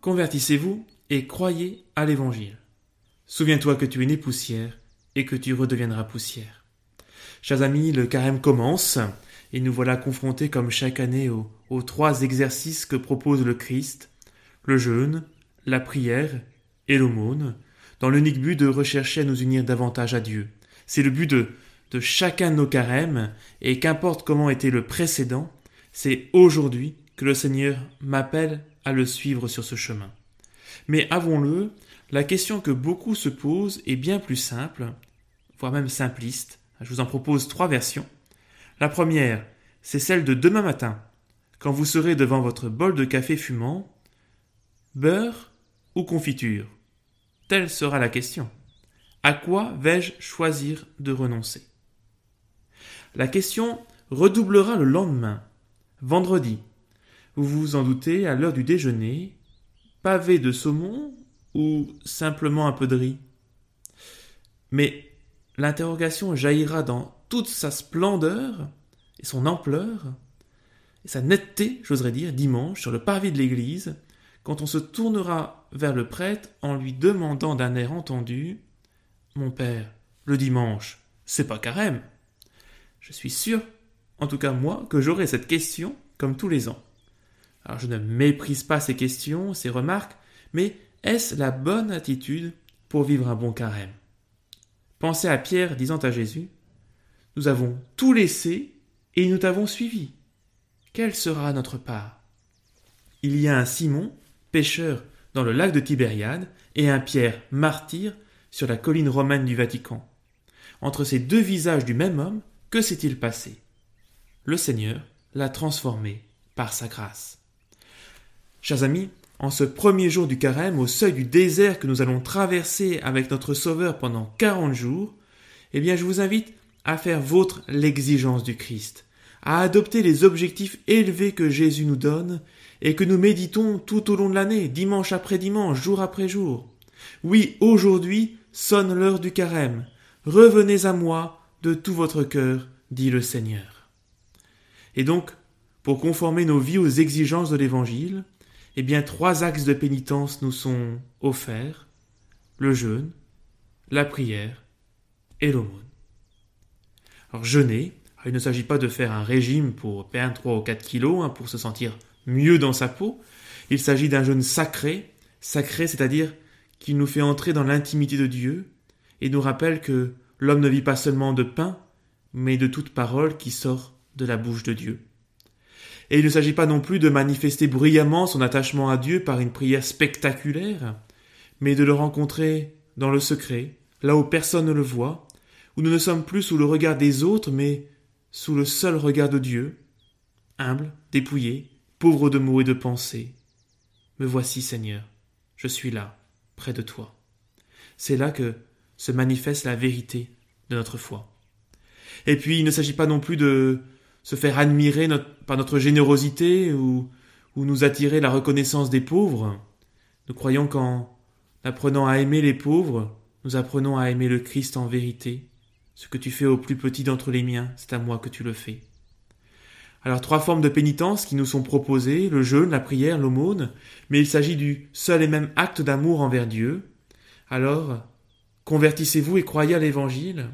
convertissez-vous et croyez à l'Évangile. Souviens-toi que tu es né poussière et que tu redeviendras poussière. Chers amis, le carême commence et nous voilà confrontés comme chaque année aux, trois exercices que propose le Christ, le jeûne, la prière et l'aumône, dans l'unique but de rechercher à nous unir davantage à Dieu. C'est le but de, de chacun de nos carèmes, et qu'importe comment était le précédent, c'est aujourd'hui que le Seigneur m'appelle à le suivre sur ce chemin. Mais avons-le, la question que beaucoup se posent est bien plus simple, voire même simpliste. Je vous en propose trois versions. La première, c'est celle de demain matin, quand vous serez devant votre bol de café fumant. Beurre ou confiture Telle sera la question. À quoi vais-je choisir de renoncer? La question redoublera le lendemain, vendredi. Vous vous en doutez, à l'heure du déjeuner, pavé de saumon ou simplement un peu de riz? Mais l'interrogation jaillira dans toute sa splendeur et son ampleur et sa netteté, j'oserais dire, dimanche, sur le parvis de l'église, quand on se tournera vers le prêtre en lui demandant d'un air entendu Mon père, le dimanche, c'est pas carême. Je suis sûr, en tout cas moi, que j'aurai cette question comme tous les ans. Alors je ne méprise pas ces questions, ces remarques, mais est-ce la bonne attitude pour vivre un bon carême? Pensez à Pierre disant à Jésus Nous avons tout laissé et nous t'avons suivi. Quelle sera notre part? Il y a un Simon pêcheur dans le lac de Tibériade, et un Pierre martyr sur la colline romaine du Vatican. Entre ces deux visages du même homme, que s'est-il passé? Le Seigneur l'a transformé par sa grâce. Chers amis, en ce premier jour du carême, au seuil du désert que nous allons traverser avec notre Sauveur pendant quarante jours, eh bien je vous invite à faire vôtre l'exigence du Christ, à adopter les objectifs élevés que Jésus nous donne et que nous méditons tout au long de l'année, dimanche après dimanche, jour après jour. Oui, aujourd'hui sonne l'heure du carême. Revenez à moi de tout votre cœur, dit le Seigneur. Et donc, pour conformer nos vies aux exigences de l'Évangile, eh bien trois axes de pénitence nous sont offerts le jeûne, la prière et l'aumône. Alors jeûner, il ne s'agit pas de faire un régime pour perdre 3 ou 4 kilos, hein, pour se sentir mieux dans sa peau. Il s'agit d'un jeûne sacré, sacré c'est-à-dire qu'il nous fait entrer dans l'intimité de Dieu et nous rappelle que l'homme ne vit pas seulement de pain, mais de toute parole qui sort de la bouche de Dieu. Et il ne s'agit pas non plus de manifester bruyamment son attachement à Dieu par une prière spectaculaire, mais de le rencontrer dans le secret, là où personne ne le voit, où nous ne sommes plus sous le regard des autres, mais sous le seul regard de Dieu, humble, dépouillé, pauvre de mots et de pensées. Me voici, Seigneur, je suis là, près de toi. C'est là que se manifeste la vérité de notre foi. Et puis, il ne s'agit pas non plus de se faire admirer par notre générosité ou, ou nous attirer la reconnaissance des pauvres. Nous croyons qu'en apprenant à aimer les pauvres, nous apprenons à aimer le Christ en vérité. Ce que tu fais au plus petit d'entre les miens, c'est à moi que tu le fais. Alors trois formes de pénitence qui nous sont proposées, le jeûne, la prière, l'aumône, mais il s'agit du seul et même acte d'amour envers Dieu. Alors, convertissez-vous et croyez à l'Évangile.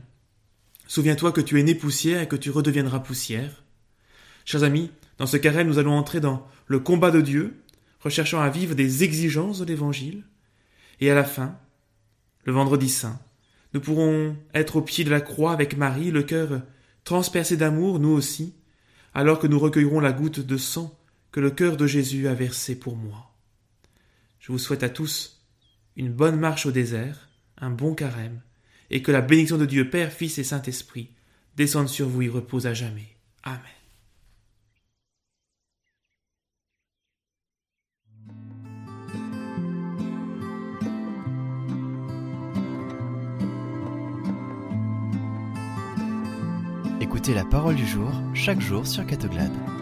Souviens-toi que tu es né poussière et que tu redeviendras poussière. Chers amis, dans ce carême, nous allons entrer dans le combat de Dieu, recherchant à vivre des exigences de l'Évangile. Et à la fin, le vendredi saint, nous pourrons être au pied de la croix avec Marie, le cœur transpercé d'amour, nous aussi, alors que nous recueillerons la goutte de sang que le cœur de Jésus a versé pour moi. Je vous souhaite à tous une bonne marche au désert, un bon carême, et que la bénédiction de Dieu Père, Fils et Saint-Esprit descende sur vous et repose à jamais. Amen. Écoutez la parole du jour chaque jour sur Catoglade.